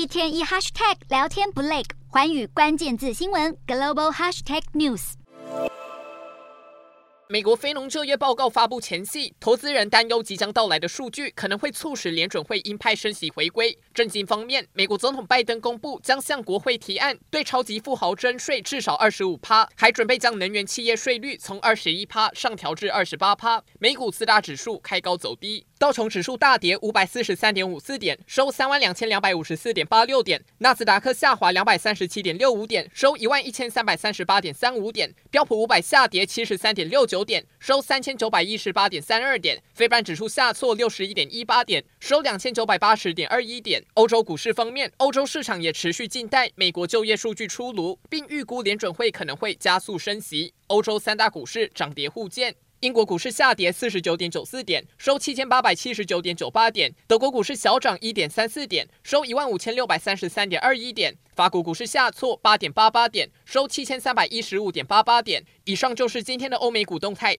一天一 hashtag 聊天不累，寰宇关键字新闻 global hashtag news。美国非农就业报告发布前夕，投资人担忧即将到来的数据可能会促使联准会鹰派升息回归。政经方面，美国总统拜登公布将向国会提案对超级富豪征税至少二十五趴，还准备将能源企业税率从二十一趴上调至二十八趴。美股四大指数开高走低。道琼指数大跌五百四十三点五四点，收三万两千两百五十四点八六点；纳斯达克下滑两百三十七点六五点，收一万一千三百三十八点三五点；标普五百下跌七十三点六九点，收三千九百一十八点三二点；费半指数下挫六十一点一八点，收两千九百八十点二一点。欧洲股市方面，欧洲市场也持续静待美国就业数据出炉，并预估联准会可能会加速升息。欧洲三大股市涨跌互见。英国股市下跌四十九点九四点，收七千八百七十九点九八点；德国股市小涨一点三四点，收一万五千六百三十三点二一点；法国股市下挫八点八八点，收七千三百一十五点八八点。以上就是今天的欧美股动态。